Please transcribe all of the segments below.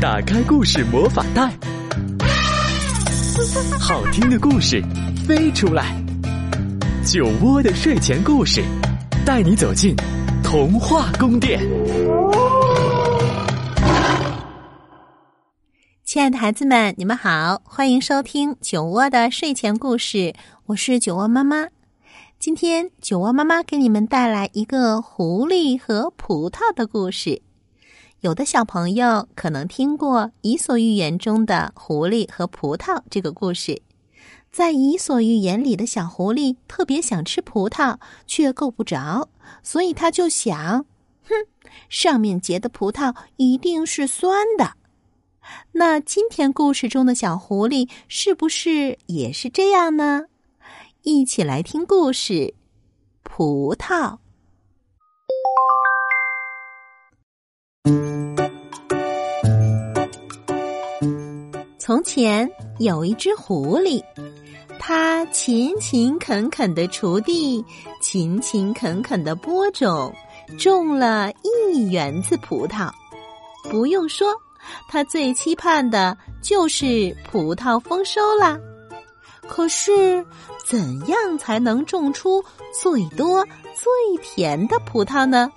打开故事魔法袋，好听的故事飞出来。酒窝的睡前故事，带你走进童话宫殿。亲爱的孩子们，你们好，欢迎收听酒窝的睡前故事。我是酒窝妈妈。今天，酒窝妈妈给你们带来一个狐狸和葡萄的故事。有的小朋友可能听过《伊索寓言》中的狐狸和葡萄这个故事。在《伊索寓言》里的小狐狸特别想吃葡萄，却够不着，所以他就想：哼，上面结的葡萄一定是酸的。那今天故事中的小狐狸是不是也是这样呢？一起来听故事：葡萄。从前有一只狐狸，它勤勤恳恳的锄地，勤勤恳恳的播种，种了一园子葡萄。不用说，它最期盼的就是葡萄丰收啦。可是，怎样才能种出最多、最甜的葡萄呢？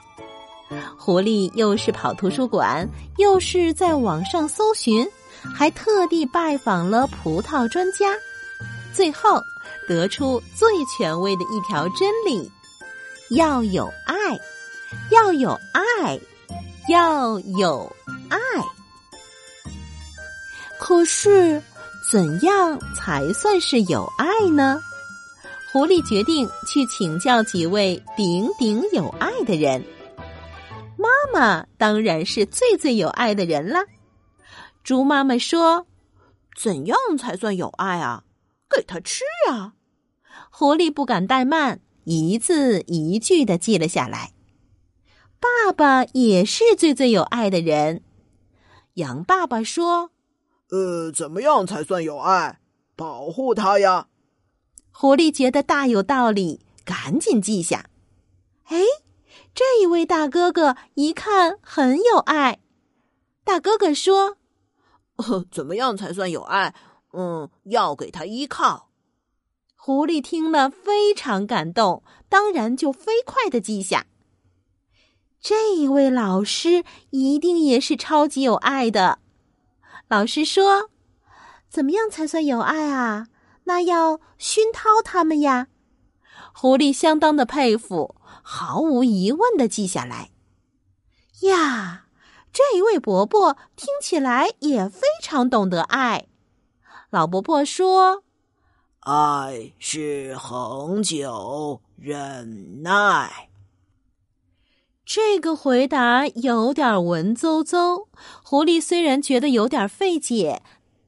狐狸又是跑图书馆，又是在网上搜寻。还特地拜访了葡萄专家，最后得出最权威的一条真理：要有爱，要有爱，要有爱。可是，怎样才算是有爱呢？狐狸决定去请教几位鼎鼎有爱的人。妈妈当然是最最有爱的人了。猪妈妈说：“怎样才算有爱啊？给他吃啊！”狐狸不敢怠慢，一字一句的记了下来。爸爸也是最最有爱的人。羊爸爸说：“呃，怎么样才算有爱？保护他呀！”狐狸觉得大有道理，赶紧记下。哎，这一位大哥哥一看很有爱。大哥哥说。怎么样才算有爱？嗯，要给他依靠。狐狸听了非常感动，当然就飞快的记下。这一位老师一定也是超级有爱的。老师说：“怎么样才算有爱啊？那要熏陶他们呀。”狐狸相当的佩服，毫无疑问的记下来。呀。这一位伯伯听起来也非常懂得爱。老伯伯说：“爱是恒久忍耐。”这个回答有点文绉绉。狐狸虽然觉得有点费解，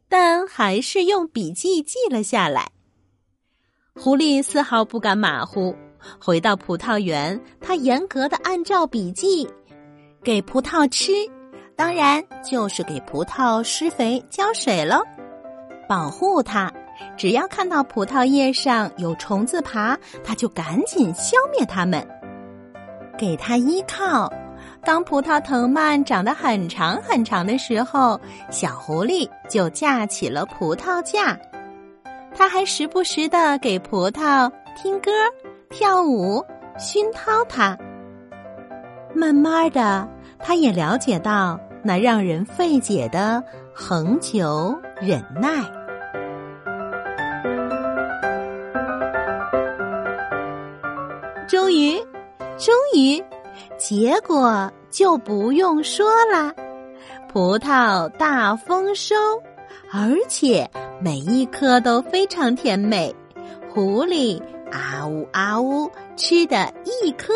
但还是用笔记记了下来。狐狸丝毫不敢马虎，回到葡萄园，他严格的按照笔记。给葡萄吃，当然就是给葡萄施肥浇水喽。保护它，只要看到葡萄叶上有虫子爬，它就赶紧消灭它们。给它依靠，当葡萄藤蔓长得很长很长的时候，小狐狸就架起了葡萄架。它还时不时的给葡萄听歌、跳舞、熏陶它。慢慢的，他也了解到那让人费解的恒久忍耐。终于，终于，结果就不用说了，葡萄大丰收，而且每一颗都非常甜美。狐狸啊呜啊呜，吃的一颗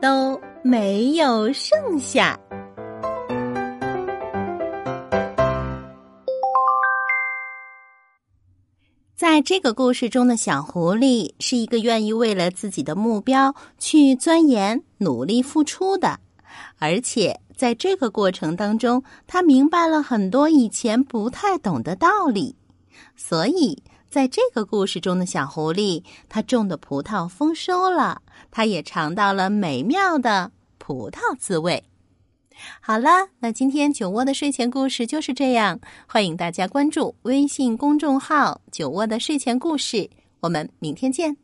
都。没有剩下。在这个故事中的小狐狸是一个愿意为了自己的目标去钻研、努力付出的，而且在这个过程当中，他明白了很多以前不太懂的道理，所以。在这个故事中的小狐狸，它种的葡萄丰收了，它也尝到了美妙的葡萄滋味。好了，那今天酒窝的睡前故事就是这样。欢迎大家关注微信公众号“酒窝的睡前故事”，我们明天见。